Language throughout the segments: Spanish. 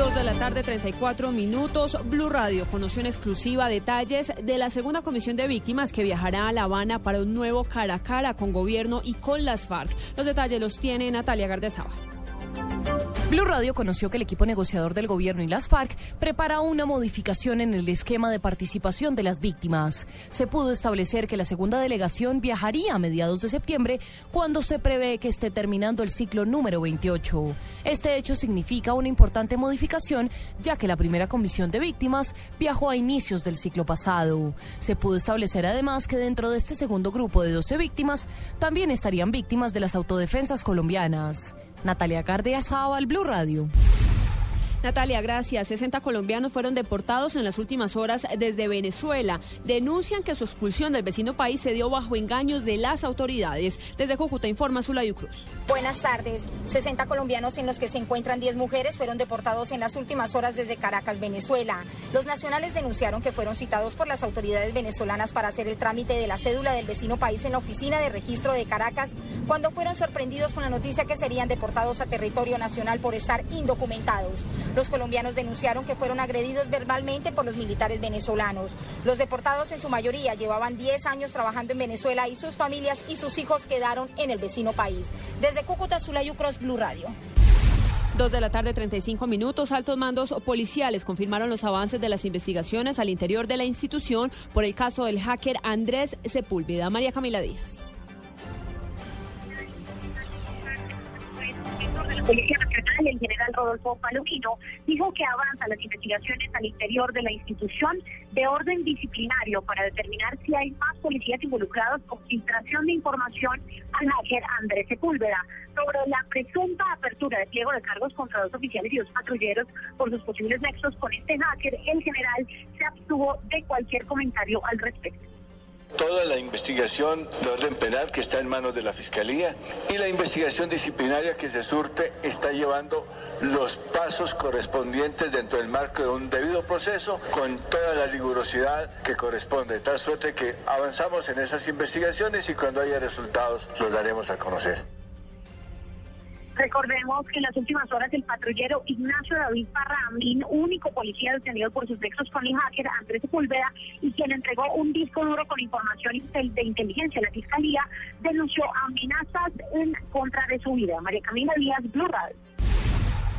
Dos de la tarde, 34 minutos. Blue Radio conoció en exclusiva detalles de la segunda comisión de víctimas que viajará a La Habana para un nuevo cara a cara con gobierno y con las FARC. Los detalles los tiene Natalia Gardezaba. Blue Radio conoció que el equipo negociador del gobierno y las FARC prepara una modificación en el esquema de participación de las víctimas. Se pudo establecer que la segunda delegación viajaría a mediados de septiembre, cuando se prevé que esté terminando el ciclo número 28. Este hecho significa una importante modificación, ya que la primera comisión de víctimas viajó a inicios del ciclo pasado. Se pudo establecer además que dentro de este segundo grupo de 12 víctimas también estarían víctimas de las autodefensas colombianas. Natalia Cardeas al Blue Radio. Natalia, gracias. 60 colombianos fueron deportados en las últimas horas desde Venezuela. Denuncian que su expulsión del vecino país se dio bajo engaños de las autoridades. Desde Cúcuta informa Zulayu Cruz. Buenas tardes. 60 colombianos en los que se encuentran 10 mujeres fueron deportados en las últimas horas desde Caracas, Venezuela. Los nacionales denunciaron que fueron citados por las autoridades venezolanas para hacer el trámite de la cédula del vecino país en la oficina de registro de Caracas cuando fueron sorprendidos con la noticia que serían deportados a territorio nacional por estar indocumentados. Los colombianos denunciaron que fueron agredidos verbalmente por los militares venezolanos. Los deportados en su mayoría llevaban 10 años trabajando en Venezuela y sus familias y sus hijos quedaron en el vecino país. Desde Cúcuta, Sulayu Cross Blue Radio. Dos de la tarde, 35 minutos. Altos mandos policiales confirmaron los avances de las investigaciones al interior de la institución por el caso del hacker Andrés Sepúlveda. María Camila Díaz. Policía Nacional, el general Rodolfo Palomino, dijo que avanzan las investigaciones al interior de la institución de orden disciplinario para determinar si hay más policías involucrados con filtración de información al hacker Andrés Sepúlveda sobre la presunta apertura de pliego de cargos contra dos oficiales y dos patrulleros por sus posibles nexos con este hacker. El general se abstuvo de cualquier comentario al respecto toda la investigación de orden penal que está en manos de la Fiscalía y la investigación disciplinaria que se surte está llevando los pasos correspondientes dentro del marco de un debido proceso con toda la rigurosidad que corresponde. De tal suerte que avanzamos en esas investigaciones y cuando haya resultados los daremos a conocer. Recordemos que en las últimas horas el patrullero Ignacio David Parramín, único policía detenido por sus nexos con el hacker Andrés Sepúlveda y quien entregó un disco duro con información de inteligencia a la Fiscalía, denunció amenazas en contra de su vida. María Camila Díaz, Blue Radio.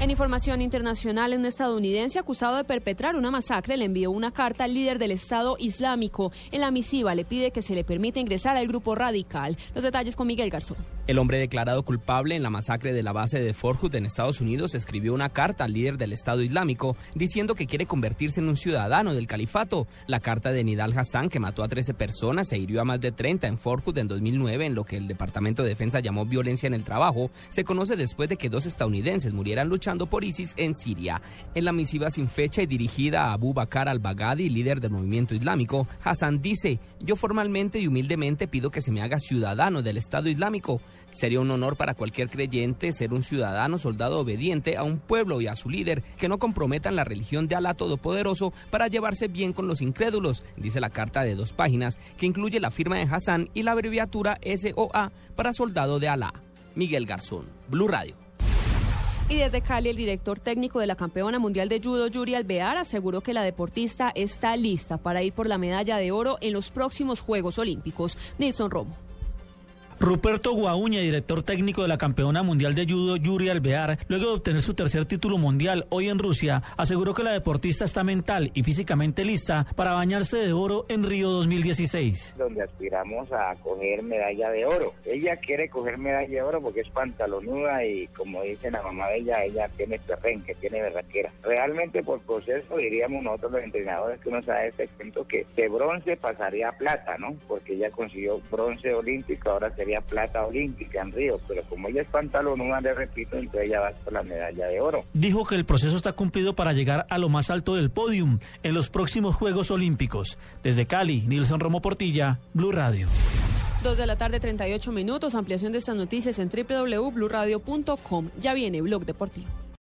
En información internacional, un estadounidense acusado de perpetrar una masacre le envió una carta al líder del Estado Islámico. En la misiva le pide que se le permita ingresar al grupo radical. Los detalles con Miguel Garzón. El hombre declarado culpable en la masacre de la base de Fort Hood en Estados Unidos escribió una carta al líder del Estado Islámico diciendo que quiere convertirse en un ciudadano del califato. La carta de Nidal Hassan, que mató a 13 personas e hirió a más de 30 en Fort Hood en 2009, en lo que el Departamento de Defensa llamó violencia en el trabajo, se conoce después de que dos estadounidenses murieran luchando por ISIS en Siria. En la misiva sin fecha y dirigida a Abu Bakr al-Baghdadi, líder del movimiento islámico, Hassan dice, yo formalmente y humildemente pido que se me haga ciudadano del Estado Islámico. Sería un honor para cualquier creyente ser un ciudadano soldado obediente a un pueblo y a su líder que no comprometan la religión de Alá Todopoderoso para llevarse bien con los incrédulos, dice la carta de dos páginas que incluye la firma de Hassan y la abreviatura SOA para soldado de Alá. Miguel Garzón, Blue Radio. Y desde Cali, el director técnico de la campeona mundial de judo, Yuri Alvear, aseguró que la deportista está lista para ir por la medalla de oro en los próximos Juegos Olímpicos. Nilson Romo. Ruperto Guauña, director técnico de la campeona mundial de judo Yuri Alvear, luego de obtener su tercer título mundial hoy en Rusia, aseguró que la deportista está mental y físicamente lista para bañarse de oro en Río 2016. Donde aspiramos a coger medalla de oro. Ella quiere coger medalla de oro porque es pantalonuda y como dice la mamá de ella, ella tiene perrenque, tiene berraquera. Realmente por proceso diríamos nosotros los entrenadores que uno sabe este cuento que de bronce pasaría a plata, ¿no? Porque ella consiguió bronce olímpico, ahora sería plata olímpica en Río, pero como ella es pantalonuda, le repito, entonces ella va por la medalla de oro. Dijo que el proceso está cumplido para llegar a lo más alto del podium en los próximos Juegos Olímpicos. Desde Cali, Nilson Romo Portilla, Blue Radio. Dos de la tarde, 38 minutos. Ampliación de estas noticias en www.bluradio.com. Ya viene Blog Deportivo.